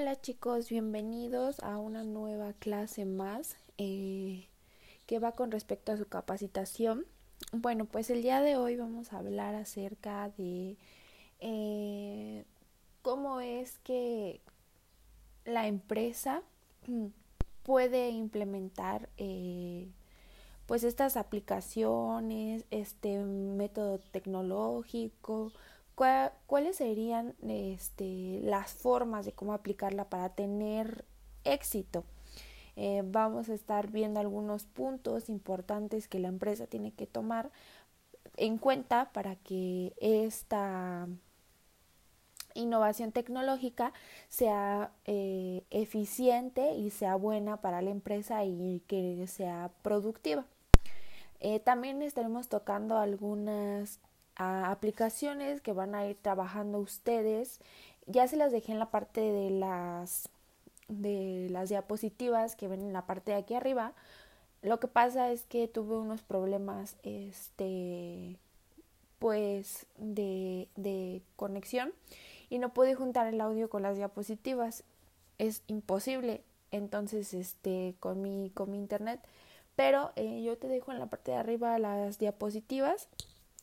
Hola chicos, bienvenidos a una nueva clase más eh, que va con respecto a su capacitación. Bueno, pues el día de hoy vamos a hablar acerca de eh, cómo es que la empresa puede implementar eh, pues estas aplicaciones, este método tecnológico, cuáles serían este, las formas de cómo aplicarla para tener éxito. Eh, vamos a estar viendo algunos puntos importantes que la empresa tiene que tomar en cuenta para que esta innovación tecnológica sea eh, eficiente y sea buena para la empresa y que sea productiva. Eh, también estaremos tocando algunas aplicaciones que van a ir trabajando ustedes. Ya se las dejé en la parte de las de las diapositivas que ven en la parte de aquí arriba. Lo que pasa es que tuve unos problemas este pues de, de conexión y no pude juntar el audio con las diapositivas. Es imposible. Entonces, este, con mi, con mi internet. Pero eh, yo te dejo en la parte de arriba las diapositivas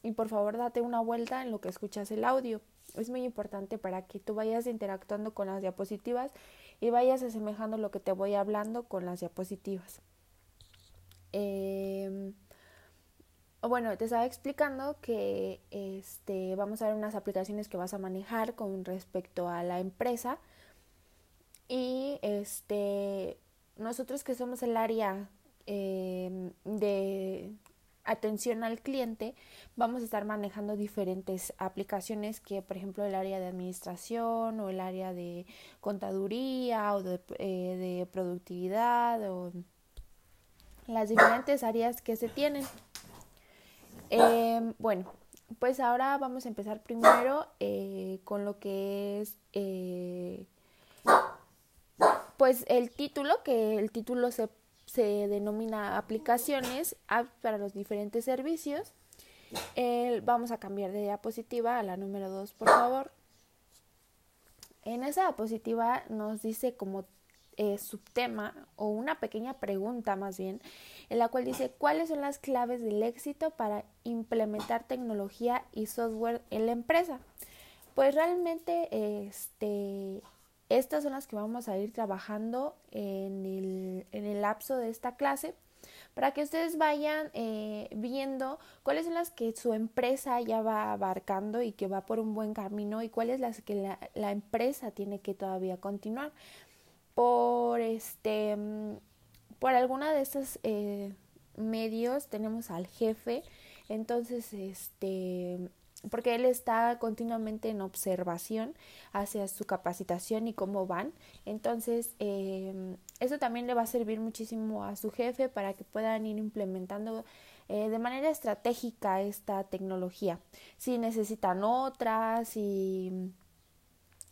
y por favor date una vuelta en lo que escuchas el audio. Es muy importante para que tú vayas interactuando con las diapositivas y vayas asemejando lo que te voy hablando con las diapositivas. Eh, bueno, te estaba explicando que este, vamos a ver unas aplicaciones que vas a manejar con respecto a la empresa y este, nosotros que somos el área eh, de atención al cliente, vamos a estar manejando diferentes aplicaciones que, por ejemplo, el área de administración o el área de contaduría o de, eh, productividad o las diferentes áreas que se tienen. Eh, bueno, pues ahora vamos a empezar primero eh, con lo que es eh, pues el título, que el título se se denomina aplicaciones para los diferentes servicios. vamos a cambiar de diapositiva a la número 2, por favor. En esa diapositiva nos dice como eh, subtema o una pequeña pregunta más bien, en la cual dice cuáles son las claves del éxito para implementar tecnología y software en la empresa. Pues realmente este, estas son las que vamos a ir trabajando en el, en el lapso de esta clase para que ustedes vayan eh, viendo cuáles son las que su empresa ya va abarcando y que va por un buen camino y cuáles las que la, empresa tiene que todavía continuar. Por este por alguna de estos eh, medios tenemos al jefe entonces este porque él está continuamente en observación hacia su capacitación y cómo van. Entonces, eh, eso también le va a servir muchísimo a su jefe para que puedan ir implementando eh, de manera estratégica esta tecnología. Si necesitan otras, si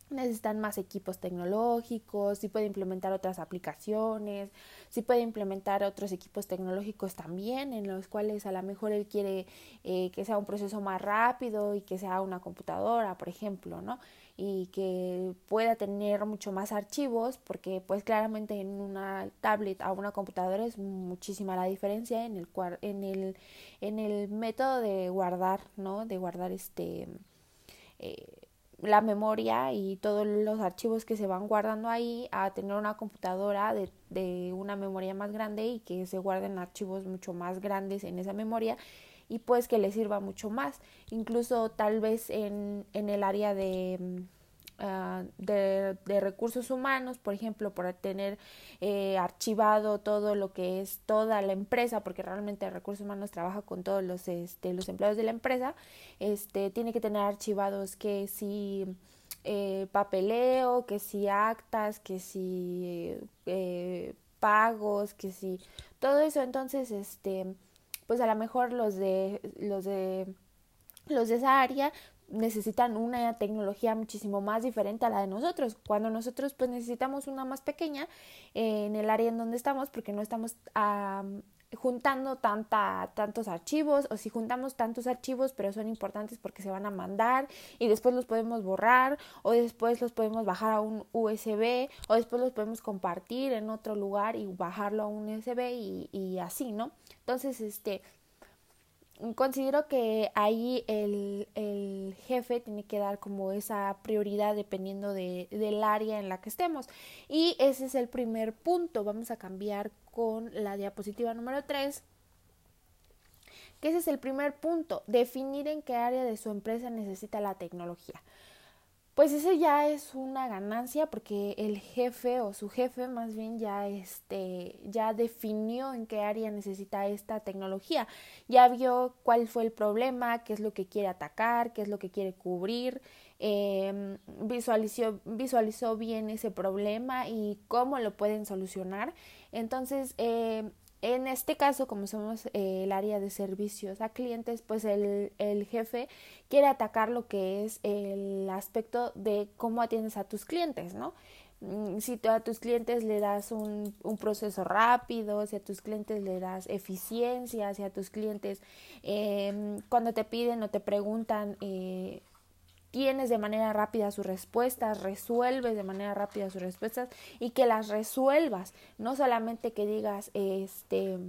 necesitan más equipos tecnológicos, si puede implementar otras aplicaciones, si puede implementar otros equipos tecnológicos también, en los cuales a lo mejor él quiere eh, que sea un proceso más rápido y que sea una computadora, por ejemplo, ¿no? Y que pueda tener mucho más archivos, porque pues claramente en una tablet a una computadora es muchísima la diferencia en el, en el, en el método de guardar, ¿no? De guardar este... Eh, la memoria y todos los archivos que se van guardando ahí a tener una computadora de, de, una memoria más grande y que se guarden archivos mucho más grandes en esa memoria y pues que le sirva mucho más. Incluso tal vez en, en el área de Ah, de, de, recursos humanos, por ejemplo, por tener eh, archivado todo lo que es toda la empresa, porque realmente recursos humanos trabaja con todos los, este, los empleados de la empresa, este, tiene que tener archivados que si eh, papeleo, que si actas, que si eh, pagos, que si todo eso, entonces, este, pues a lo mejor los de los de los de esa área necesitan una tecnología muchísimo más diferente a la de nosotros. Cuando nosotros pues necesitamos una más pequeña eh, en el área en donde estamos porque no estamos juntando tanta, tantos archivos o si juntamos tantos archivos pero son importantes porque se van a mandar y después los podemos borrar o después los podemos bajar a un USB o después los podemos compartir en otro lugar y bajarlo a un USB y, y así, ¿no? Entonces, este, considero que ahí el, el, jefe tiene que dar como esa prioridad dependiendo de, del área en la que estemos. Y ese es el primer punto. Vamos a cambiar con la diapositiva número 3. Que ese es el primer punto, definir en qué área de su empresa necesita la tecnología pues ese ya es una ganancia porque el jefe o su jefe más bien ya este ya definió en qué área necesita esta tecnología. Ya vio cuál fue el problema qué es lo que quiere atacar qué es lo que quiere cubrir eh, visualizó visualizó bien ese problema y cómo lo pueden solucionar. Entonces eh, en este caso, como somos eh, el área de servicios a clientes, pues el, el, jefe quiere atacar lo que es el aspecto de cómo atiendes a tus clientes, ¿no? Mm, si a tus clientes le das un, un, proceso rápido, si a tus clientes le das eficiencia, si a tus clientes eh, cuando te piden o te preguntan eh, tienes de manera rápida sus respuestas, resuelves de manera rápida sus respuestas y que las resuelvas, no solamente que digas este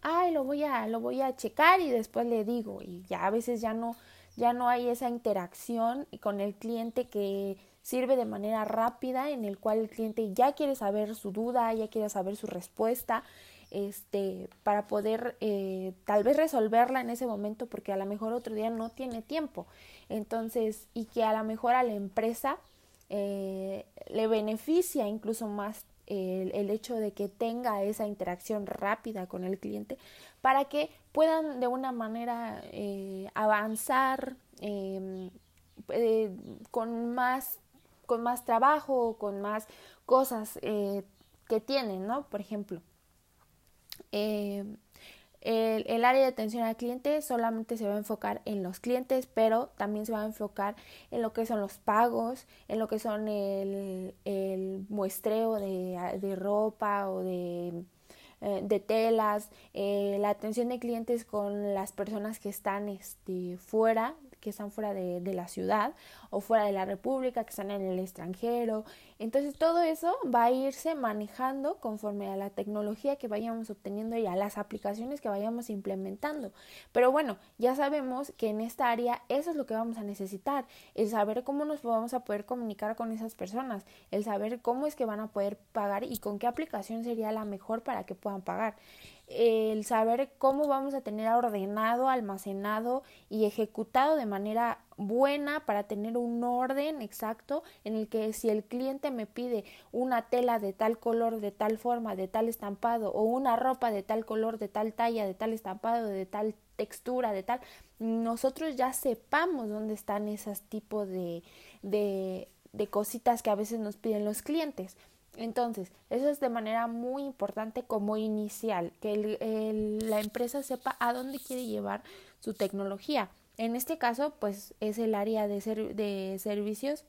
ay, lo voy a lo voy a checar y después le digo y ya a veces ya no ya no hay esa interacción con el cliente que sirve de manera rápida en el cual el cliente ya quiere saber su duda, ya quiere saber su respuesta este, para poder eh, tal vez resolverla en ese momento porque a lo mejor otro día no tiene tiempo. Entonces, y que a lo mejor a la empresa eh, le beneficia incluso más el, hecho de que tenga esa interacción rápida con el cliente para que puedan de una manera eh, avanzar em, eh, con más con más trabajo con más cosas que tienen no por ejemplo eh, el, área de atención al cliente solamente se va a enfocar en los clientes, pero también se va a enfocar en lo que son los pagos, en lo que son el, el muestreo de, de, ropa o de, eh, de telas, eh, la atención de clientes con las personas que están este, fuera que están fuera de, de, la ciudad o fuera de la república, que están en el extranjero. Entonces todo eso va a irse manejando conforme a la tecnología que vayamos obteniendo y a las aplicaciones que vayamos implementando. Pero bueno, ya sabemos que en esta área eso es lo que vamos a necesitar, el saber cómo nos vamos a poder comunicar con esas personas, el saber cómo es que van a poder pagar y con qué aplicación sería la mejor para que puedan pagar el saber cómo vamos a tener ordenado, almacenado y ejecutado de manera buena para tener un orden exacto en el que si el cliente me pide una tela de tal color, de tal forma, de tal estampado o una ropa de tal color, de tal talla, de tal estampado, de tal textura, de tal, nosotros ya sepamos dónde están esos tipos de, de, de cositas que a veces nos piden los clientes. Entonces, eso es de manera muy importante como inicial, que el, la empresa sepa a dónde quiere llevar su tecnología. En este caso, pues es el área de, ser, de servicios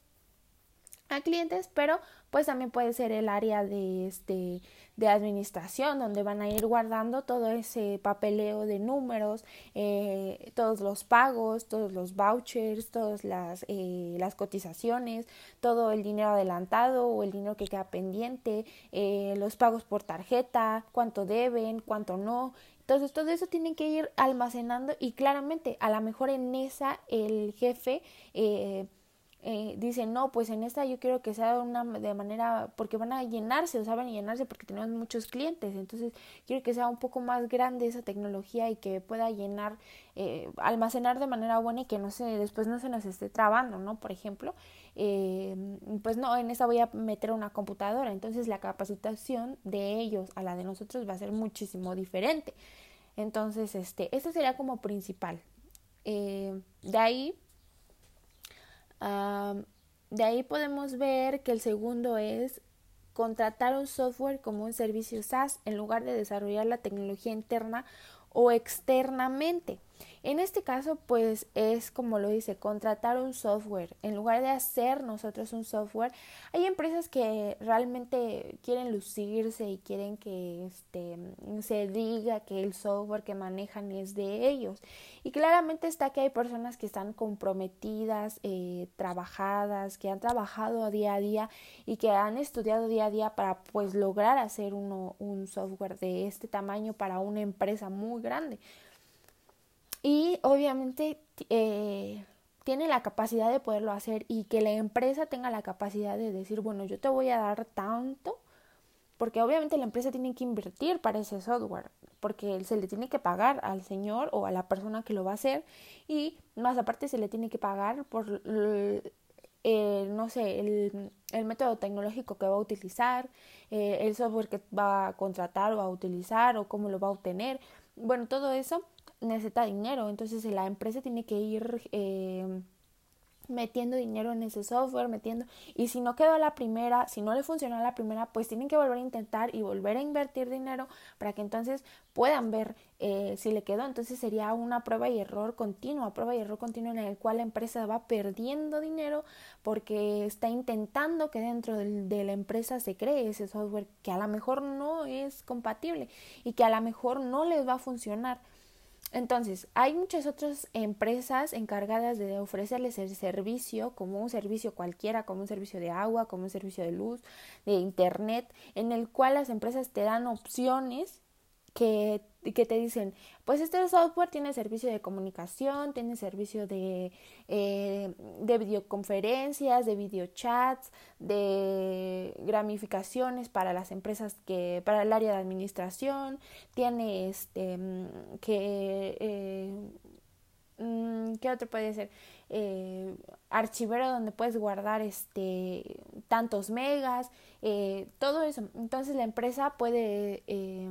a clientes, pero pues también puede ser el área de este de administración donde van a ir guardando todo ese papeleo de números eh, todos los pagos todos los vouchers todas las eh, las cotizaciones todo el dinero adelantado o el dinero que queda pendiente eh, los pagos por tarjeta cuánto deben cuánto no entonces todo eso tienen que ir almacenando y claramente a lo mejor en esa el jefe eh, eh, dicen, no, pues en esta yo quiero que sea una de manera, porque van a llenarse, o a llenarse porque tenemos muchos clientes, entonces quiero que sea un poco más grande esa tecnología y que pueda llenar, eh, almacenar de manera buena y que no se, después no se nos esté trabando, ¿no? Por ejemplo, eh, pues no, en esta voy a meter una computadora, entonces la capacitación de ellos a la de nosotros va a ser muchísimo diferente. Entonces, este, este sería como principal. de ahí de ahí podemos ver que el segundo es contratar un software como un servicio SaaS en lugar de desarrollar la tecnología interna o externamente. En este caso, pues es como lo dice, contratar un software. En lugar de hacer nosotros un software, hay empresas que realmente quieren lucirse y quieren que este, se diga que el software que manejan es de ellos. Y claramente está que hay personas que están comprometidas, eh, trabajadas, que han trabajado día a día y que han estudiado día a día para pues lograr hacer uno, un software de este tamaño para una empresa muy grande y obviamente eh, tiene la capacidad de poderlo hacer y que la empresa tenga la capacidad de decir, bueno, yo te voy a dar tanto, porque obviamente la empresa tiene que invertir para ese software, porque se le tiene que pagar al señor o a la persona que lo va a hacer y más aparte se le tiene que pagar por, eh, no sé, el, el, método tecnológico que va a utilizar, eh, el software que va a contratar o a utilizar o cómo lo va a obtener. Bueno, todo eso necesita dinero, entonces la empresa tiene que ir eh, metiendo dinero en ese software, metiendo, y si no quedó la primera, si no le funcionó la primera, pues tienen que volver a intentar y volver a invertir dinero para que entonces puedan ver eh, si le quedó, entonces sería una prueba y error continua, prueba y error continuo en el cual la empresa va perdiendo dinero porque está intentando que dentro de la empresa se cree ese software que a lo mejor no es compatible y que a lo mejor no les va a funcionar. Entonces, hay muchas otras empresas encargadas de ofrecerles el servicio, como un servicio cualquiera, como un servicio de agua, como un servicio de luz, de internet, en el cual las empresas te dan opciones que, que te dicen, pues este software tiene servicio de comunicación, tiene servicio de, eh, de videoconferencias, de videochats, de gramificaciones para las empresas que, para el área de administración, tiene este que eh, mm, ¿Qué otro puede ser? Eh, archivero donde puedes guardar este tantos megas, eh, todo eso. Entonces la empresa puede eh,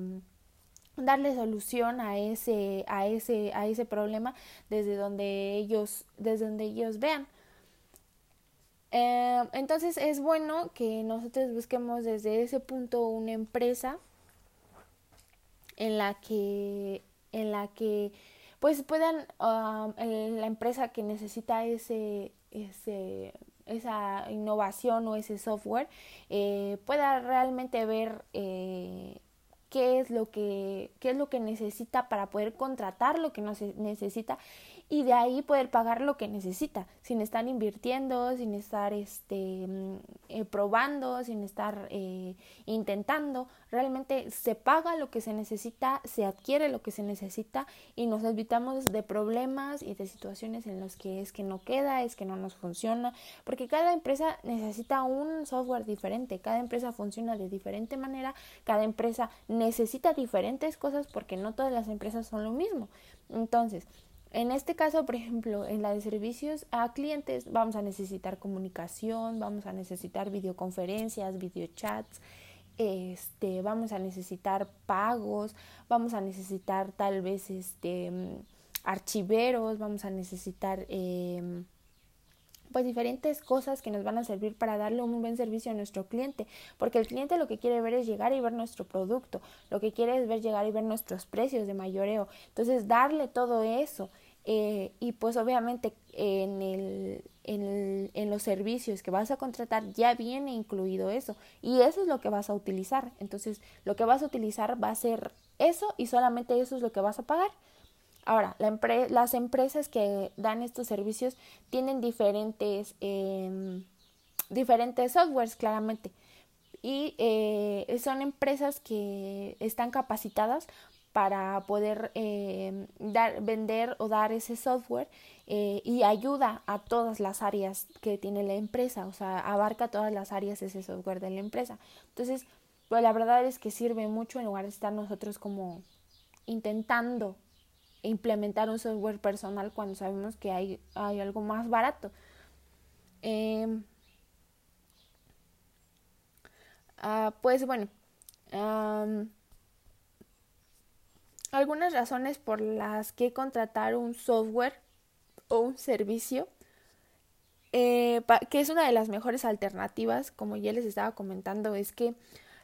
darle solución a ese, a ese, a ese problema desde donde ellos, desde donde ellos vean. Eh, entonces es bueno que nosotros busquemos desde ese punto una empresa en la que, en la que pues puedan um, la empresa que necesita ese, ese esa innovación o ese software eh, pueda realmente ver eh, qué es lo que, qué es lo que necesita para poder contratar lo que no necesita y de ahí poder pagar lo que necesita, sin estar invirtiendo, sin estar este, mm, eh, probando, sin estar eh, intentando. Realmente se paga lo que se necesita, se adquiere lo que se necesita y nos evitamos de problemas y de situaciones en las que es que no queda, es que no nos funciona, porque cada empresa necesita un software diferente, cada empresa funciona de diferente manera, cada empresa necesita diferentes cosas porque no todas las empresas son lo mismo. Entonces, en este caso, por ejemplo, en la de servicios a clientes vamos a necesitar comunicación, vamos a necesitar videoconferencias, videochats, este, vamos a necesitar pagos, vamos a necesitar tal vez este archiveros, vamos a necesitar eh, pues diferentes cosas que nos van a servir para darle un buen servicio a nuestro cliente, porque el cliente lo que quiere ver es llegar y ver nuestro producto, lo que quiere es ver llegar y ver nuestros precios de mayoreo, entonces darle todo eso eh, y pues obviamente en, el, en, en los servicios que vas a contratar ya viene incluido eso y eso es lo que vas a utilizar, entonces lo que vas a utilizar va a ser eso y solamente eso es lo que vas a pagar. Ahora, la las empresas que dan estos servicios tienen diferentes, eh, diferentes softwares, claramente. Y eh, son empresas que están capacitadas para poder eh, dar, vender o dar ese software eh, y ayuda a todas las áreas que tiene la empresa, o sea, abarca todas las áreas ese software de la empresa. Entonces, pues la verdad es que sirve mucho en lugar de estar nosotros como intentando implementar un software personal cuando sabemos que hay, hay algo más barato. Em, ah, pues bueno, algunas razones por las que contratar un software o un servicio, eh, que es una de las mejores alternativas, como ya les estaba comentando, es que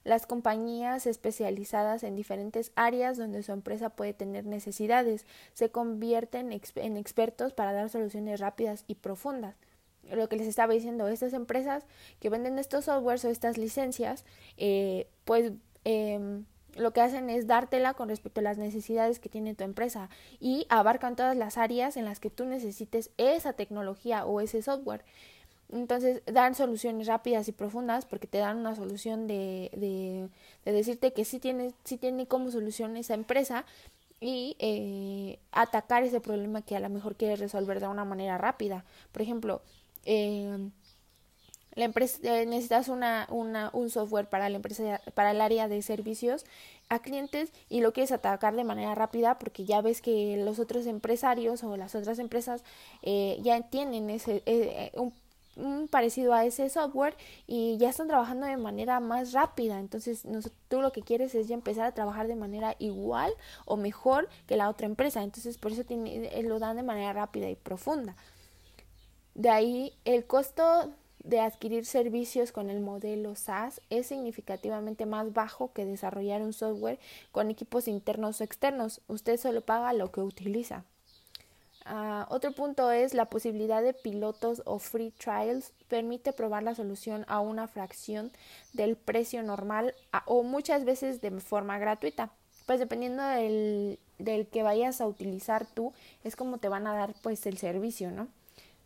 las compañías especializadas en diferentes áreas donde su empresa puede tener necesidades se convierten en expertos para dar soluciones rápidas y profundas. Lo que les estaba diciendo, estas empresas que venden estos softwares o estas licencias, eh, pues eh, lo que hacen es dártela con respecto a las necesidades que tiene tu empresa y abarcan todas las áreas en las que tú necesites esa tecnología o ese software. Entonces dan soluciones rápidas y profundas porque te dan una solución de, de, de decirte que sí tiene, sí tiene como solución esa empresa y eh, atacar ese problema que a lo mejor quieres resolver de una manera rápida. Por ejemplo, eh, la empresa eh, necesitas una, una, un software para la empresa para el área de servicios a clientes y lo quieres atacar de manera rápida porque ya ves que los otros empresarios o las otras empresas eh, ya tienen ese eh, un, un, parecido a ese software y ya están trabajando de manera más rápida. Entonces tú lo que quieres es ya empezar a trabajar de manera igual o mejor que la otra empresa. Entonces por eso tiene, lo dan de manera rápida y profunda. De ahí el costo de adquirir servicios con el modelo SaaS es significativamente más bajo que desarrollar un software con equipos internos o externos. Usted solo paga lo que utiliza. Uh, otro punto es la posibilidad de pilotos o free trials permite probar la solución a una fracción del precio normal o muchas veces de forma gratuita. Pues dependiendo del, del que vayas a utilizar tú, es como te van a dar pues el servicio, ¿no?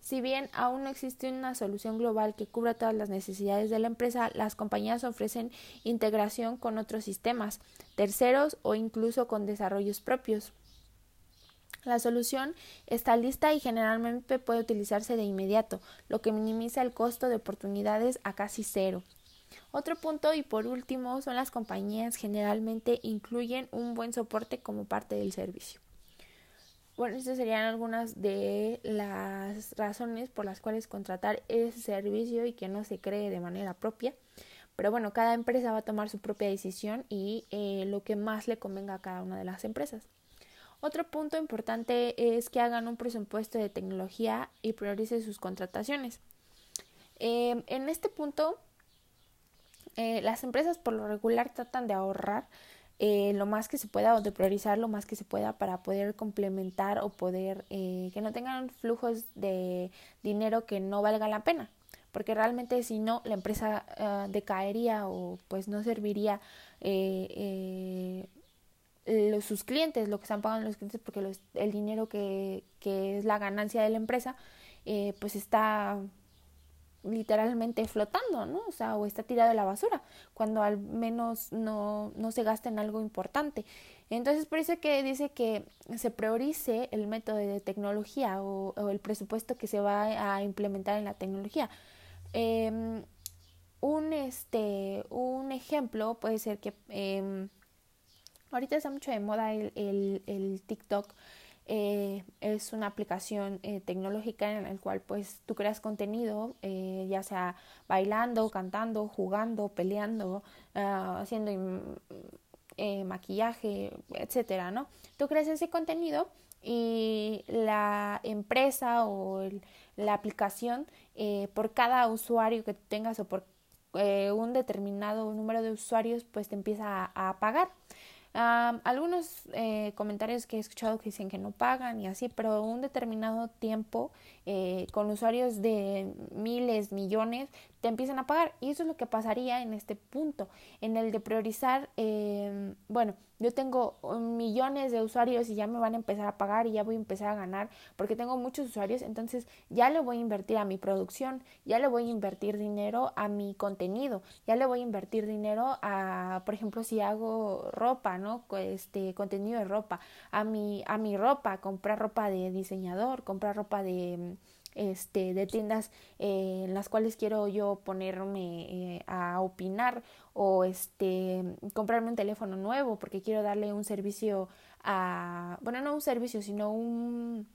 Si bien aún no existe una solución global que cubra todas las necesidades de la empresa, las compañías ofrecen integración con otros sistemas, terceros o incluso con desarrollos propios. La solución está lista y generalmente puede utilizarse de inmediato, lo que minimiza el costo de oportunidades a casi cero. Otro punto y por último son las compañías generalmente incluyen un buen soporte como parte del servicio. Bueno, estas serían algunas de las razones por las cuales contratar ese servicio y que no se cree de manera propia. Pero bueno, cada empresa va a tomar su propia decisión y eh, lo que más le convenga a cada una de las empresas. Otro punto importante es que hagan un presupuesto de tecnología y prioricen sus contrataciones. Eh, en este punto, eh, las empresas por lo regular tratan de ahorrar eh, lo más que se pueda o de priorizar lo más que se pueda para poder complementar o poder eh, que no tengan flujos de dinero que no valga la pena. Porque realmente si no la empresa uh, decaería o pues no serviría eh, eh, los, sus clientes lo que están pagando los clientes porque los, el dinero que, que es la ganancia de la empresa eh, pues está literalmente flotando, ¿no? O sea, o está tirado a la basura, cuando al menos no, no se gasta en algo importante. Entonces, por eso que dice que se priorice el método de tecnología o, el presupuesto que se va a implementar en la tecnología. Eh, un, este, un ejemplo puede ser que eh, ahorita está mucho de moda el, el TikTok eh, es una aplicación eh, tecnológica en la cual pues tú creas contenido, eh, ya sea bailando, cantando, jugando, peleando, uh, haciendo eh, maquillaje, etcétera, ¿no? Tú creas ese contenido y la empresa o la aplicación eh, por cada usuario que tengas o por eh, un determinado número de usuarios pues te empieza a pagar. Um, algunos eh, comentarios que he escuchado que dicen que no pagan y así, pero un determinado tiempo eh, con usuarios de miles, millones, te empiezan a pagar. Y eso es lo que pasaría en este punto, en el de priorizar, eh, bueno, yo tengo millones de usuarios y ya me van a empezar a pagar y ya voy a empezar a ganar porque tengo muchos usuarios, entonces ya le voy a invertir a mi producción, ya le voy a invertir dinero a mi contenido, ya le voy a invertir dinero a, por ejemplo, si hago ropa, ¿no? Este contenido de ropa, a mi a mi ropa, comprar ropa de diseñador, comprar ropa de este, de tiendas eh, en las cuales quiero yo ponerme eh, a opinar o este, comprarme un teléfono nuevo porque quiero darle un servicio a, bueno, no un servicio, sino un,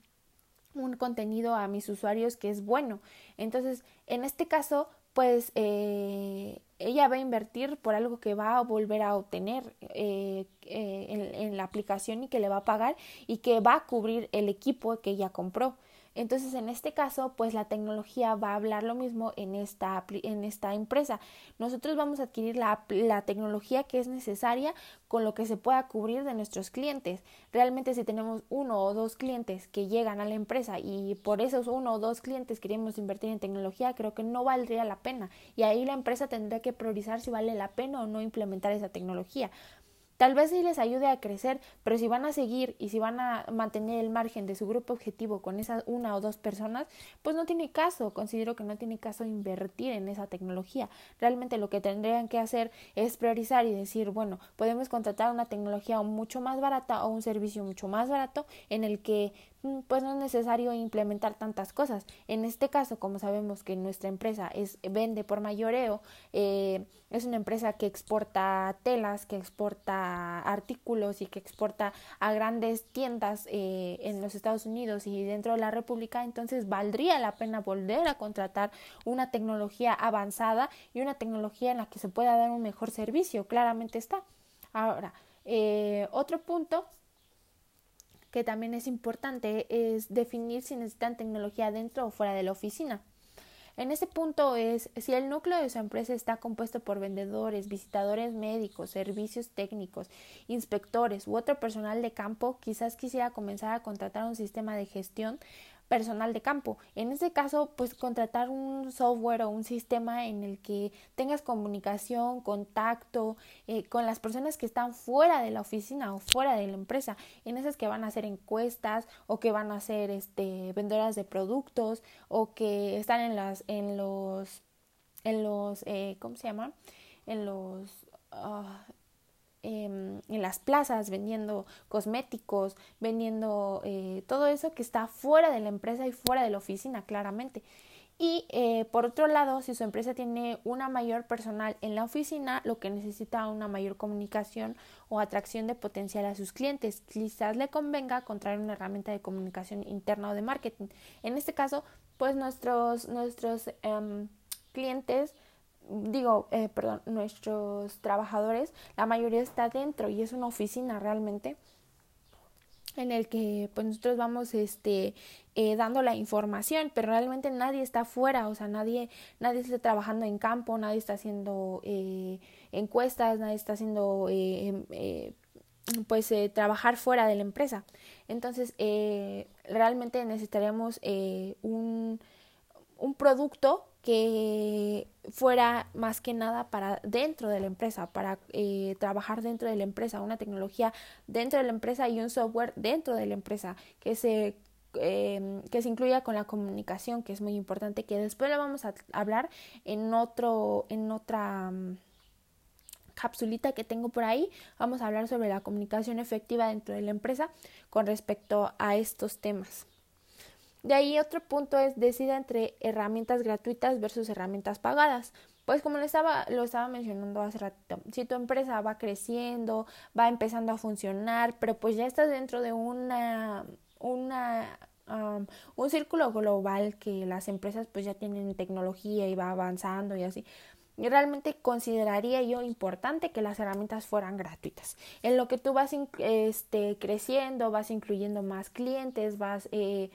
un contenido a mis usuarios que es bueno. Entonces, en este caso, pues eh, ella va a invertir por algo que va a volver a obtener eh, eh, en, en, la aplicación y que le va a pagar y que va a cubrir el equipo que ella compró. Entonces, en este caso, pues la tecnología va a hablar lo mismo en esta, en esta empresa. Nosotros vamos a adquirir la, la tecnología que es necesaria con lo que se pueda cubrir de nuestros clientes. Realmente si tenemos uno o dos clientes que llegan a la empresa y por esos uno o dos clientes queremos invertir en tecnología, creo que no valdría la pena. Y ahí la empresa tendrá que priorizar si vale la pena o no implementar esa tecnología. Tal vez sí les ayude a crecer, pero si van a seguir y si van a mantener el margen de su grupo objetivo con esas una o dos personas, pues no tiene caso. Considero que no tiene caso invertir en esa tecnología. Realmente lo que tendrían que hacer es priorizar y decir, bueno, podemos contratar una tecnología mucho más barata o un servicio mucho más barato en el que pues no es necesario implementar tantas cosas. En este caso, como sabemos que nuestra empresa es vende por mayoreo, eh, es una empresa que exporta telas, que exporta artículos y que exporta a grandes tiendas eh, en los Estados Unidos y dentro de la República, entonces valdría la pena volver a contratar una tecnología avanzada y una tecnología en la que se pueda dar un mejor servicio. Claramente está. Ahora, eh, otro punto que también es importante es definir si necesitan tecnología dentro o fuera de la oficina. En ese punto es si el núcleo de su empresa está compuesto por vendedores, visitadores médicos, servicios técnicos, inspectores u otro personal de campo, quizás quisiera comenzar a contratar un sistema de gestión personal de campo. En este caso, pues contratar un software o un sistema en el que tengas comunicación, contacto eh, con las personas que están fuera de la oficina o fuera de la empresa, en esas que van a hacer encuestas o que van a hacer este vendedoras de productos o que están en las en los en los eh, ¿cómo se llama? en los ah, Em, en las plazas vendiendo cosméticos, vendiendo eh, todo eso que está fuera de la empresa y fuera de la oficina, claramente. Y eh, por otro lado, si su empresa tiene una mayor personal en la oficina, lo que necesita una mayor comunicación o atracción de potencial a sus clientes, quizás le convenga contraer una herramienta de comunicación interna o de marketing. En este caso, pues nuestros, nuestros em, clientes digo, eh, perdón, nuestros trabajadores, la mayoría está dentro y es una oficina realmente en el que pues nosotros vamos este eh, dando la información pero realmente nadie está afuera o sea nadie nadie está trabajando en campo nadie está haciendo eh, encuestas nadie está haciendo eh, pues trabajar fuera de la empresa. Entonces realmente necesitaríamos un un producto que fuera más que nada para dentro de la empresa, para eh, trabajar dentro de la empresa, una tecnología dentro de la empresa y un software dentro de la empresa que se em, que se incluya con la comunicación, que es muy importante, que después lo vamos a hablar en otro, en otra um, capsulita que tengo por ahí. Vamos a hablar sobre la comunicación efectiva dentro de la empresa con respecto a estos temas. De ahí otro punto es decida entre herramientas gratuitas versus herramientas pagadas. Pues como lo estaba, lo estaba mencionando hace ratito, si tu empresa va creciendo, va empezando a funcionar, pero pues ya estás dentro de una, una un círculo global que las empresas pues ya tienen tecnología y va avanzando y así. Realmente consideraría yo importante que las herramientas fueran gratuitas. En lo que tú vas este, creciendo, vas incluyendo más clientes, vas eh,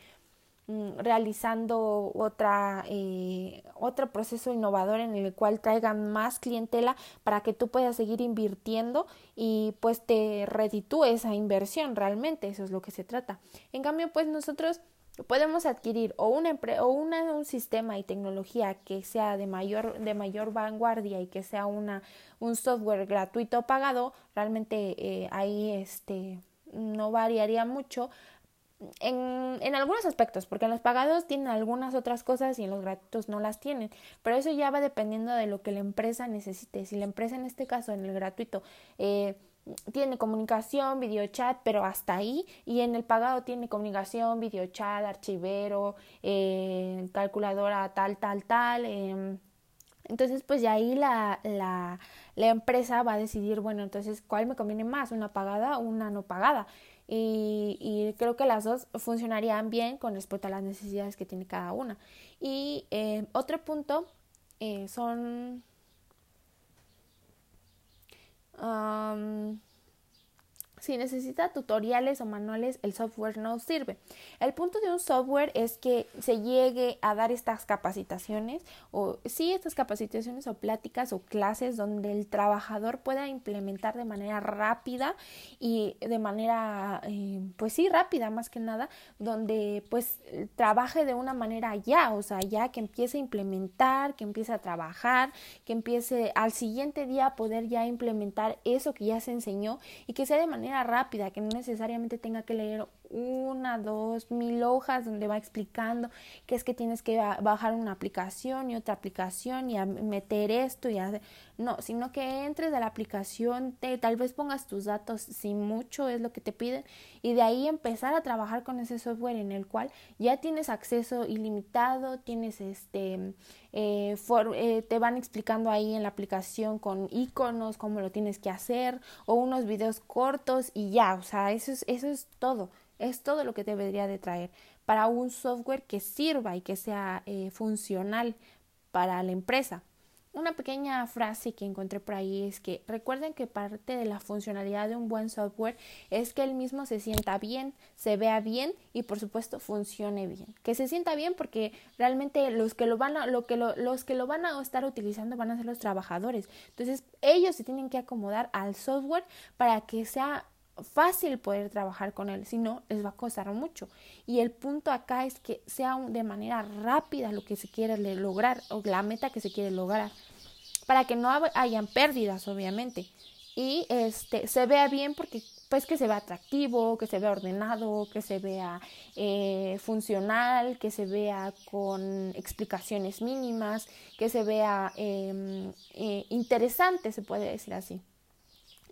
realizando otra, eh, otro proceso innovador en el cual traigan más clientela para que tú puedas seguir invirtiendo y pues te reditúe esa inversión realmente, eso es lo que se trata. En cambio, pues nosotros podemos adquirir o, una, o una, un sistema y tecnología que sea de mayor, de mayor vanguardia y que sea una, un software gratuito pagado, realmente eh, ahí este, no variaría mucho en, en, algunos aspectos, porque en los pagados tienen algunas otras cosas y en los gratuitos no las tienen, pero eso ya va dependiendo de lo que la empresa necesite. Si la empresa en este caso, en el gratuito, eh, tiene comunicación, videochat, pero hasta ahí, y en el pagado tiene comunicación, videochat, archivero, eh, calculadora tal, tal, tal. Eh, entonces, pues ya ahí la, la, la empresa va a decidir, bueno, entonces, ¿cuál me conviene más? ¿Una pagada o una no pagada? Y, creo que las dos funcionarían bien con respecto a las necesidades que tiene cada una. Y eh, otro punto eh, son Si necesita tutoriales o manuales, el software no sirve. El punto de un software es que se llegue a dar estas capacitaciones o sí estas capacitaciones o pláticas o clases donde el trabajador pueda implementar de manera rápida y de manera eh, pues sí rápida más que nada donde pues trabaje de una manera ya, o sea, ya que empiece a implementar, que empiece a trabajar, que empiece al siguiente día a poder ya implementar eso que ya se enseñó y que sea de manera rápida, que no necesariamente tenga que leer una, dos, mil hojas donde va explicando que es que tienes que bajar una aplicación y otra aplicación y meter esto y hacer. No, sino que entres a la aplicación, te, tal vez pongas tus datos, si mucho es lo que te piden, y de ahí empezar a trabajar con ese software en el cual ya tienes acceso ilimitado, tienes este, eh, eh, te van explicando ahí en la aplicación con iconos cómo lo tienes que hacer, o unos videos cortos y ya, o sea, eso es, eso es todo. Es todo lo que debería de traer para un software que sirva y que sea eh, funcional para la empresa. Una pequeña frase que encontré por ahí es que recuerden que parte de la funcionalidad de un buen software es que el mismo se sienta bien, se vea bien y por supuesto funcione bien. Que se sienta bien porque realmente los que lo van a, lo que los que lo van a estar utilizando van a ser los trabajadores. Entonces ellos se tienen que acomodar al software para que sea fácil poder trabajar con él, si no les va a costar mucho. Y el punto acá es que sea de manera rápida lo que se quiere lograr o la meta que se quiere lograr, para que no hayan pérdidas, obviamente. Y este se vea bien porque pues que se vea atractivo, que se vea ordenado, que se vea eh, funcional, que se vea con explicaciones mínimas, que se vea em, eh, interesante, se puede decir así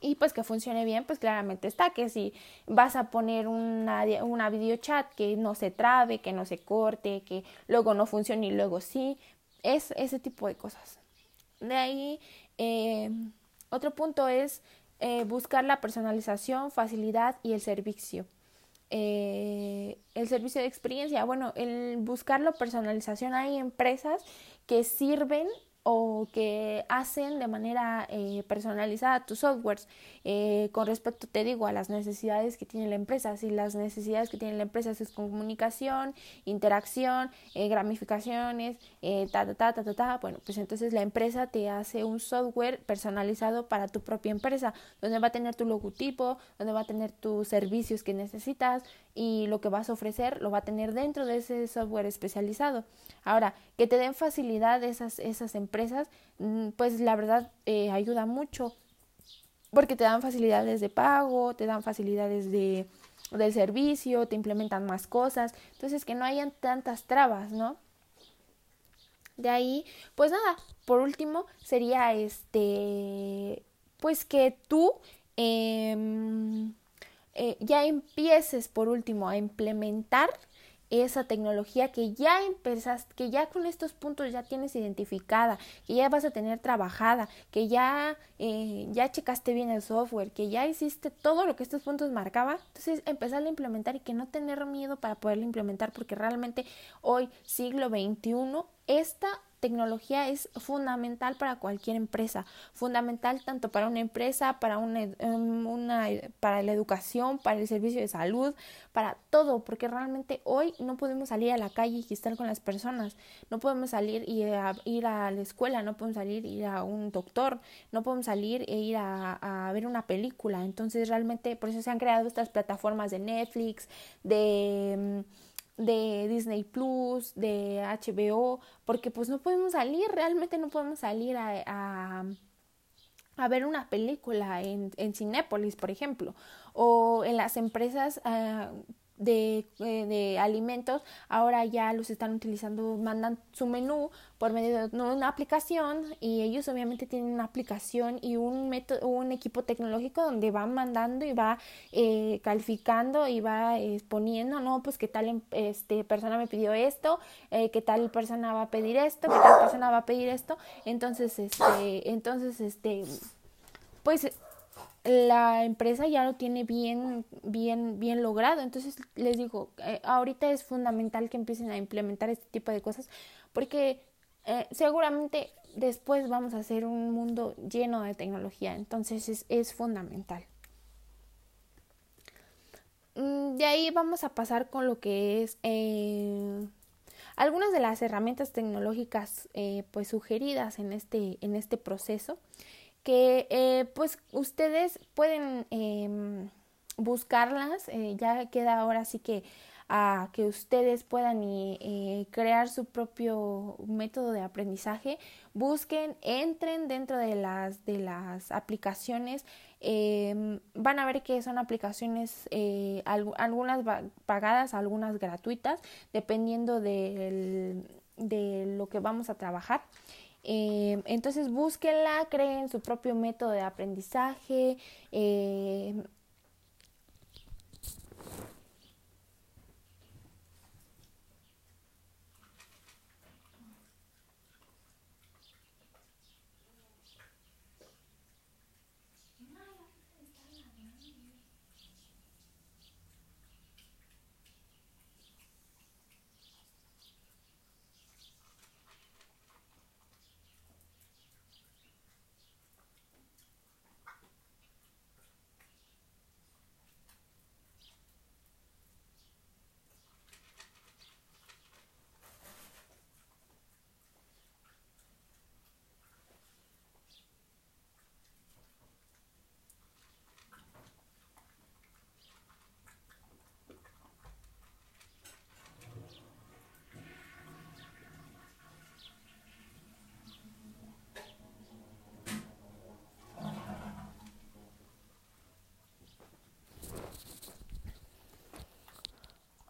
y pues que funcione bien, pues claramente está que si vas a poner una, una videochat que no se trabe, que no se corte, que luego no funcione y luego sí, es ese tipo de cosas. De ahí, eh, otro punto es eh, buscar la personalización, facilidad y el servicio. Eh, el servicio de experiencia, bueno, el buscar la personalización, hay empresas que sirven o que hacen de manera eh, personalizada tus softwares eh, con respecto, te digo, a las necesidades que tiene la empresa. Si las necesidades que tiene la empresa es comunicación, interacción, eh, gramificaciones, ta, ta, ta, ta, ta, ta, bueno, pues entonces la empresa te hace un software personalizado para tu propia empresa, donde va a tener tu logotipo, donde va a tener tus servicios que necesitas y lo que vas a ofrecer lo va a tener dentro de ese software especializado. Ahora, que te den facilidad esas, esas empresas, mm, pues la verdad eh, ayuda mucho porque te dan facilidades de pago, te dan facilidades de, del servicio, te implementan más cosas, entonces que no hayan tantas trabas, ¿no? De ahí, pues nada, por último sería este, pues que tú em, eh, ya empieces por último a implementar esa tecnología que ya empezas, que ya con estos puntos ya tienes identificada, que ya vas a tener trabajada, que ya, eh, ya checaste bien el software, que ya hiciste todo lo que estos puntos marcaban, entonces empezar a implementar y que no tener miedo para poderlo implementar, porque realmente hoy, siglo XXI, esta tecnología es fundamental para cualquier empresa, fundamental tanto para una empresa, para una, em, una, para la educación, para el servicio de salud, para todo, porque realmente hoy no podemos salir a la calle y estar con las personas, no podemos salir y a, ir a la escuela, no podemos salir y ir a un doctor, no podemos salir e ir a, a ver una película, entonces realmente por eso se han creado estas plataformas de Netflix, de em, de Disney Plus, de HBO, porque pues no podemos salir, realmente no podemos salir a, a, ver una película en, en Cinépolis, por ejemplo, o en las empresas uh, de, eh, de, alimentos ahora ya los están utilizando, mandan su menú por medio de una aplicación y ellos obviamente tienen una aplicación y un método, un equipo tecnológico donde van mandando y va eh, calificando y va exponiendo, no, pues qué tal em, este persona me pidió esto, eh, qué tal persona va a pedir esto, qué tal persona va a pedir esto, entonces este, entonces este, pues la empresa ya lo tiene bien, bien, bien logrado. Entonces les digo, eh, ahorita es fundamental que empiecen a implementar este tipo de cosas porque eh, seguramente después vamos a hacer un mundo lleno de tecnología. Entonces es, es fundamental. mm, de ahí vamos a pasar con lo que es eh, algunas de las herramientas tecnológicas eh, pues sugeridas en este, en este proceso que eh, pues ustedes pueden em, buscarlas, eh, ya queda ahora sí que a que ustedes puedan eh, crear su propio método de aprendizaje, busquen, entren dentro de las, de las aplicaciones, em, van a ver que son aplicaciones, algunas pagadas, algunas gratuitas, dependiendo de lo que vamos a trabajar. Em, entonces búsquenla, creen su propio método de aprendizaje, eh,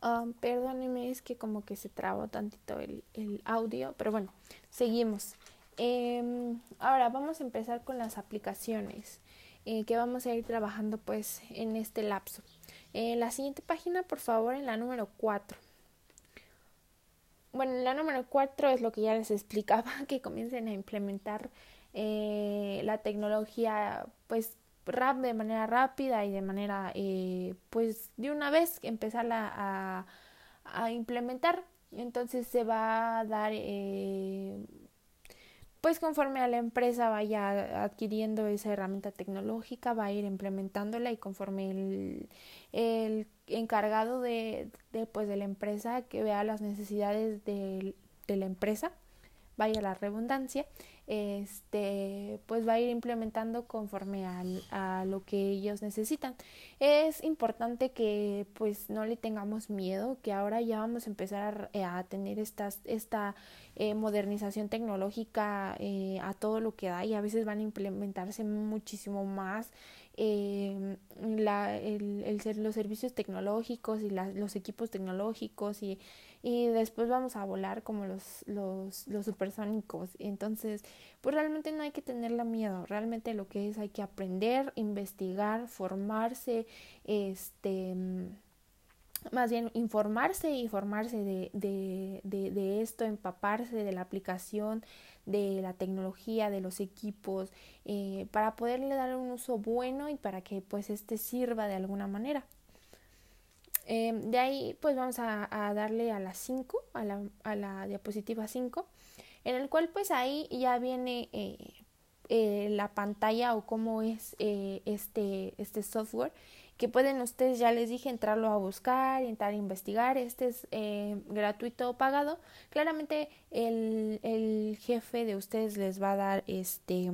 Um, perdóneme, es que como que se trabó tantito el, el audio, pero bueno, seguimos. Eh, ahora vamos a empezar con las aplicaciones eh, que vamos a ir trabajando pues en este lapso. En la siguiente página, por favor, en la número 4. Bueno, en la número 4 es lo que ya les explicaba, que comiencen a implementar eh, la tecnología pues rap de manera rápida y de manera, eh, pues de una vez empezarla a, a, implementar. Entonces se va a dar, eh, pues conforme a la empresa vaya adquiriendo esa herramienta tecnológica, va a ir implementándola y conforme el, el encargado de, de, pues, de la empresa que vea las necesidades de, de la empresa, vaya la redundancia, este, pues va a ir implementando conforme a lo que ellos necesitan. Es importante que pues no le tengamos miedo, que ahora ya vamos a empezar a, tener esta eh, modernización tecnológica eh, a todo lo que da y a veces van a implementarse muchísimo más eh, la, el, el, los servicios tecnológicos y los equipos tecnológicos y y después vamos a volar como los, los, los supersónicos. Entonces, pues realmente no hay que tenerle miedo, realmente lo que es hay que aprender, investigar, formarse, este más bien informarse y formarse de, de, de, de, esto, empaparse de la aplicación, de la tecnología, de los equipos, eh, para poderle dar un uso bueno y para que pues este sirva de alguna manera. Em, de ahí pues vamos a, darle a la 5, a la, a la diapositiva 5, en el cual pues ahí ya viene eh, eh, la pantalla o cómo es eh, este, este software que pueden ustedes, ya les dije, entrarlo a buscar, entrar a investigar. Este es gratuito o pagado. Claramente el, el, jefe de ustedes les va a dar este...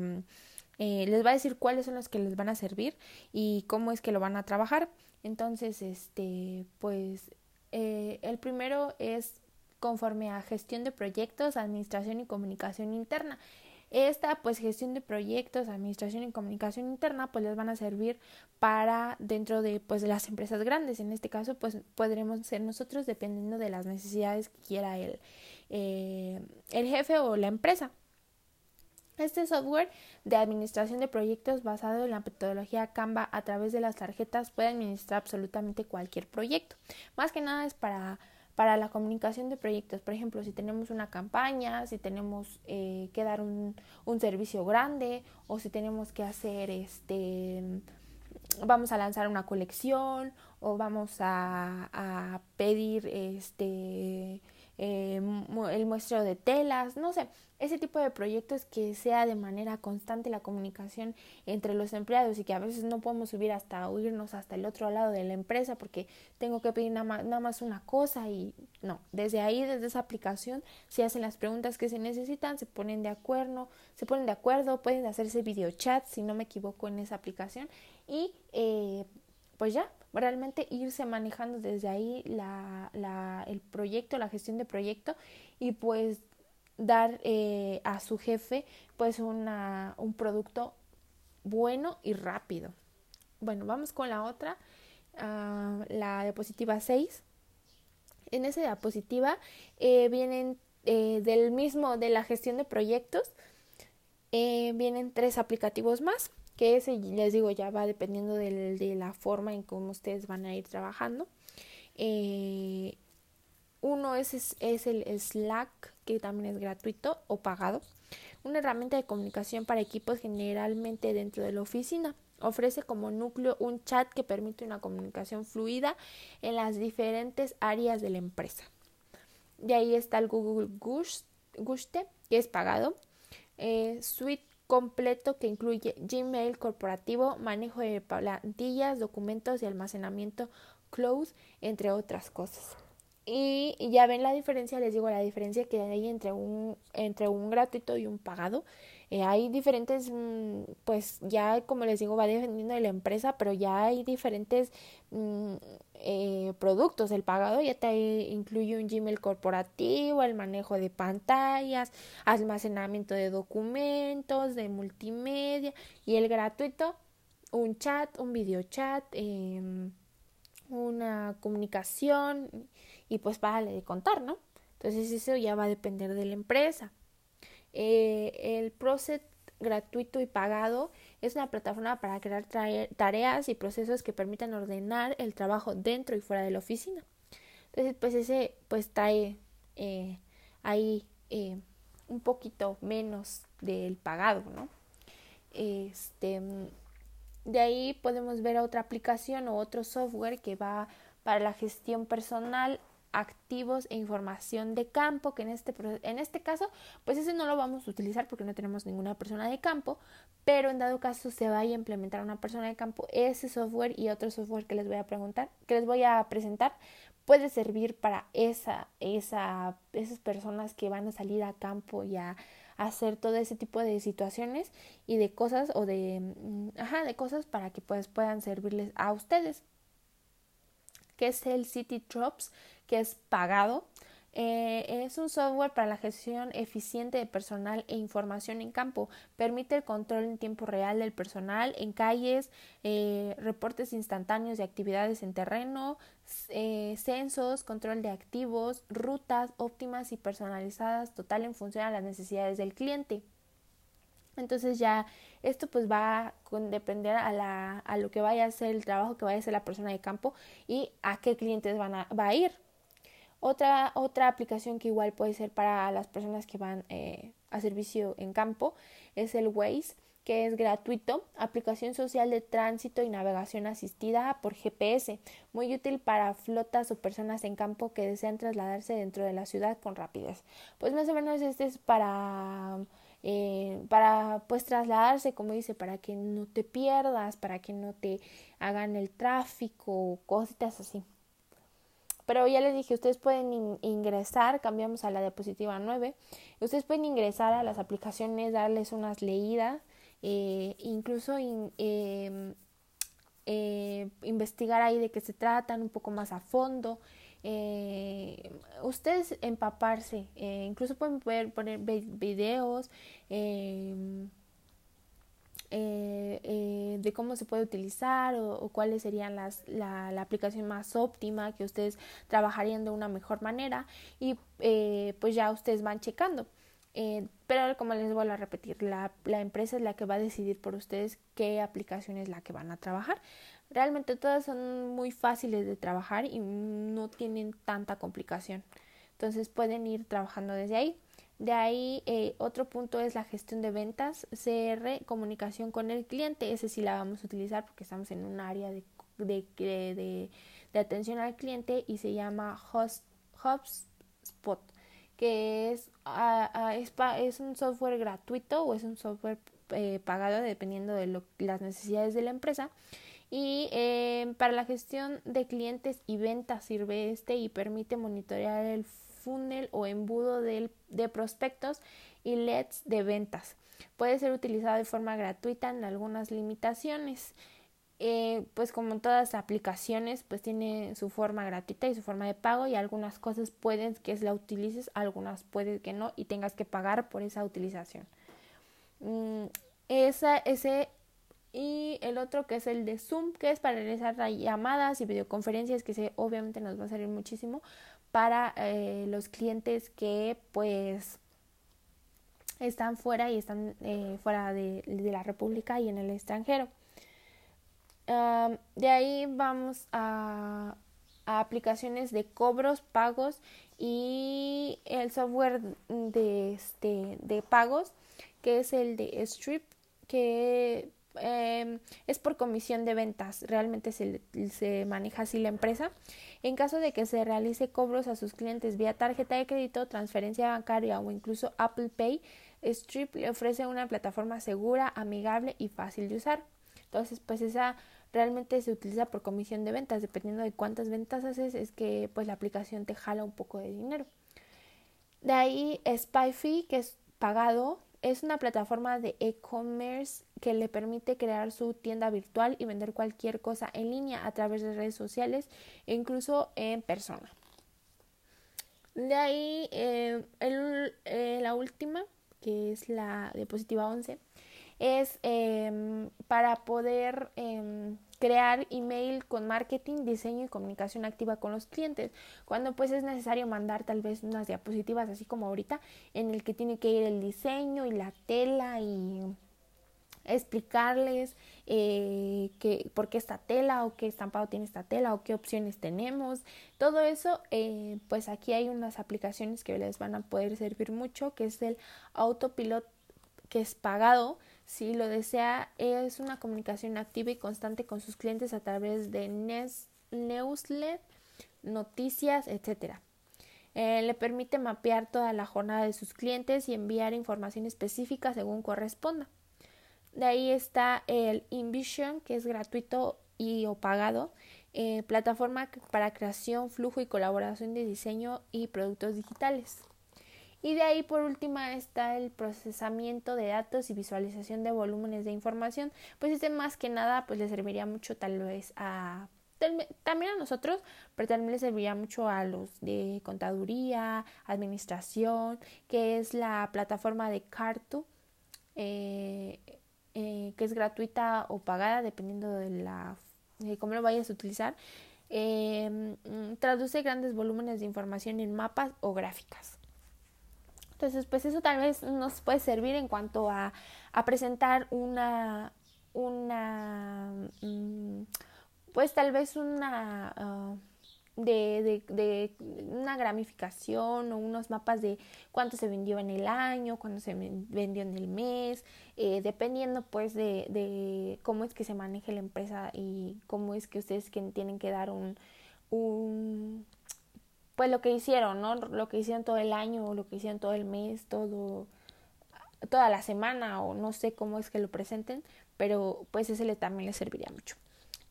les va a decir cuáles son los que les van a servir y cómo es que lo van a trabajar. Entonces, este, pues eh, el primero es conforme a gestión de proyectos, administración y comunicación interna. Esta, pues, gestión de proyectos, administración y comunicación interna, pues les van a servir para dentro de, pues, de las empresas grandes. En este caso, pues, podremos ser nosotros dependiendo de las necesidades que quiera el, eh, el jefe o la empresa. Este software de administración de proyectos basado en la metodología Canva a través de las tarjetas puede administrar absolutamente cualquier proyecto. Más que nada es para, para la comunicación de proyectos. Por ejemplo, si tenemos una campaña, si tenemos eh, que dar un, un servicio grande o si tenemos que hacer este vamos a lanzar una colección o vamos a, a pedir este eh, el muestreo de telas, no sé, ese tipo de proyectos que sea de manera constante la comunicación entre los empleados y que a veces no podemos subir hasta irnos hasta el otro lado de la empresa porque tengo que pedir nada más, nada más una cosa y no, desde ahí, desde esa aplicación, se hacen las preguntas que se necesitan, se ponen de acuerdo, se ponen de acuerdo, pueden hacerse video chat si no me equivoco en esa aplicación y eh, pues ya, realmente irse manejando desde ahí la, la, el proyecto, la gestión de proyecto y pues dar eh, a su jefe pues una, un producto bueno y rápido. Bueno, vamos con la otra, uh, la diapositiva 6. En esa diapositiva eh, vienen eh, del mismo, de la gestión de proyectos, vienen tres aplicativos más que ese les digo ya va dependiendo de la forma en cómo ustedes van a ir trabajando. Eh, uno es, es, el Slack, que también es gratuito o pagado. Una herramienta de comunicación para equipos generalmente dentro de la oficina. Ofrece como núcleo un chat que permite una comunicación fluida en las diferentes áreas de la empresa. De ahí está el Google Guste, que es pagado. Eh, Suite completo que incluye Gmail corporativo, manejo de plantillas, documentos y almacenamiento cloud, entre otras cosas. Y, ya ven la diferencia, les digo la diferencia que hay entre un, entre un gratuito y un pagado. Eh, hay diferentes, mm, pues ya como les digo, va dependiendo de la empresa, pero ya hay diferentes mm, eh, productos. El pagado ya te incluye un Gmail corporativo, el manejo de pantallas, almacenamiento de documentos, de multimedia y el gratuito, un chat, un video chat, em, una comunicación y pues para de contar, ¿no? Entonces eso ya va a depender de la empresa. Eh, el Procet gratuito y pagado es una plataforma para crear tareas y procesos que permitan ordenar el trabajo dentro y fuera de la oficina. Entonces, pues ese pues trae eh, ahí eh, un poquito menos del pagado, ¿no? Este, de ahí podemos ver otra aplicación o otro software que va para la gestión personal activos e información de campo, que en este, en este caso, pues ese no lo vamos a utilizar porque no tenemos ninguna persona de campo, pero en dado caso se vaya a implementar una persona de campo, ese software y otro software que les voy a preguntar, que les voy a presentar, puede servir para esa, esa, esas personas que van a salir a campo y a hacer todo ese tipo de situaciones y de cosas o de, mm, ajá, de cosas para que pues puedan servirles a ustedes que es el City Drops, que es pagado. Eh, es un software para la gestión eficiente de personal e información en campo. Permite el control en tiempo real del personal en calles, eh, reportes instantáneos de actividades en terreno, eh, censos, control de activos, rutas óptimas y personalizadas total en función a las necesidades del cliente. Entonces ya esto pues va a depender a, la, a lo que vaya a ser el trabajo que vaya a hacer la persona de campo y a qué clientes van a, va a ir. Otra, otra aplicación que igual puede ser para las personas que van eh, a servicio en campo es el Waze, que es gratuito, aplicación social de tránsito y navegación asistida por GPS, muy útil para flotas o personas en campo que desean trasladarse dentro de la ciudad con rapidez. Pues más o menos este es para eh, para pues trasladarse, como dice, para que no te pierdas, para que no te hagan el tráfico, cositas así. Pero ya les dije, ustedes pueden ingresar, cambiamos a la diapositiva 9, ustedes pueden ingresar a las aplicaciones, darles unas leídas, eh, incluso em, eh, investigar ahí de qué se tratan un poco más a fondo, eh, ustedes empaparse, incluso pueden poder poner videos em, eh, de cómo se puede utilizar o, cuáles serían las, la, la, aplicación más óptima que ustedes trabajarían de una mejor manera y pues ya ustedes van checando. pero como les vuelvo a repetir, la, la empresa es la que va a decidir por ustedes qué aplicación es la que van a trabajar. Realmente todas son muy fáciles de trabajar y no tienen tanta complicación. Entonces pueden ir trabajando desde ahí. De ahí eh, otro punto es la gestión de ventas, CR, comunicación con el cliente. Ese sí la vamos a utilizar porque estamos en un área de, de, de, de atención al cliente y se llama Host, HubSpot que es, es, un software gratuito o es un software eh, pagado dependiendo de las necesidades de la empresa. Y eh, para la gestión de clientes y ventas sirve este y permite monitorear el funnel o embudo de, prospectos y leads de ventas. Puede ser utilizado de forma gratuita en algunas limitaciones. Eh, pues como todas las aplicaciones, pues tiene su forma gratuita y su forma de pago y algunas cosas pueden que la utilices, algunas pueden que no y tengas que pagar por esa utilización. Mm, esa, ese y el otro que es el de Zoom, que es para realizar llamadas y videoconferencias, que se, obviamente nos va a salir muchísimo para eh, los clientes que pues están fuera y están eh, fuera de, la República y en el extranjero. de ahí vamos a, aplicaciones de cobros, pagos y el software de, este, de pagos que es el de Strip que em, es por comisión de ventas, realmente se, se, maneja así la empresa. En caso de que se realice cobros a sus clientes vía tarjeta de crédito, transferencia bancaria o incluso Apple Pay, Strip le ofrece una plataforma segura, amigable y fácil de usar. Entonces, pues esa realmente se utiliza por comisión de ventas, dependiendo de cuántas ventas haces, es que pues la aplicación te jala un poco de dinero. De ahí SpyFi, que es pagado, es una plataforma de e-commerce que le permite crear su tienda virtual y vender cualquier cosa en línea a través de redes sociales e incluso en persona. De ahí, eh, eh, la última que es la diapositiva 11, es em, para poder em, crear email con marketing, diseño y comunicación activa con los clientes. Cuando pues es necesario mandar tal vez unas diapositivas así como ahorita en el que tiene que ir el diseño y la tela y explicarles eh, que, por qué esta tela o qué estampado tiene esta tela o qué opciones tenemos. Todo eso, eh, pues aquí hay unas aplicaciones que les van a poder servir mucho, que es el autopilot que es pagado. Si lo desea, es una comunicación activa y constante con sus clientes a través de newsletter, noticias, etc. Eh, le permite mapear toda la jornada de sus clientes y enviar información específica según corresponda. De ahí está el InVision, que es gratuito y o pagado, eh, plataforma para creación, flujo y colaboración de diseño y productos digitales. Y de ahí por última está el procesamiento de datos y visualización de volúmenes de información. Pues este más que nada pues le serviría mucho tal vez a también a nosotros, pero también le serviría mucho a los de contaduría, administración, que es la plataforma de Cartu. Eh, eh, que es gratuita o pagada dependiendo de la de cómo lo vayas a utilizar. Eh, traduce grandes volúmenes de información en mapas o gráficas. Entonces, pues eso tal vez nos puede servir en cuanto a, presentar una, una, mm, pues tal vez una, ah, de, de, una gramificación o unos mapas de cuánto se vendió en el año, cuánto se vendió en el mes, eh, dependiendo pues de, de cómo es que se maneja la empresa y cómo es que ustedes que tienen que dar un pues lo que hicieron, ¿no? Lo que hicieron todo el año lo que hicieron todo el mes, todo toda la semana o no sé cómo es que lo presenten, pero pues ese le, también les serviría mucho.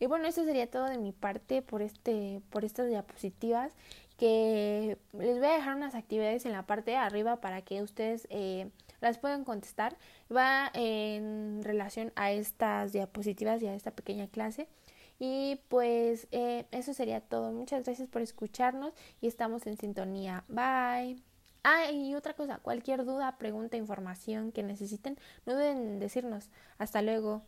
Y bueno, eso sería todo de mi parte por, este, por estas diapositivas que les voy a dejar unas actividades en la parte de arriba para que ustedes eh, las puedan contestar. Va en relación a estas diapositivas y a esta pequeña clase. Y pues eh, eso sería todo. Muchas gracias por escucharnos y estamos en sintonía. Bye. Ah, y otra cosa, cualquier duda, pregunta, información que necesiten, no duden en decirnos. Hasta luego.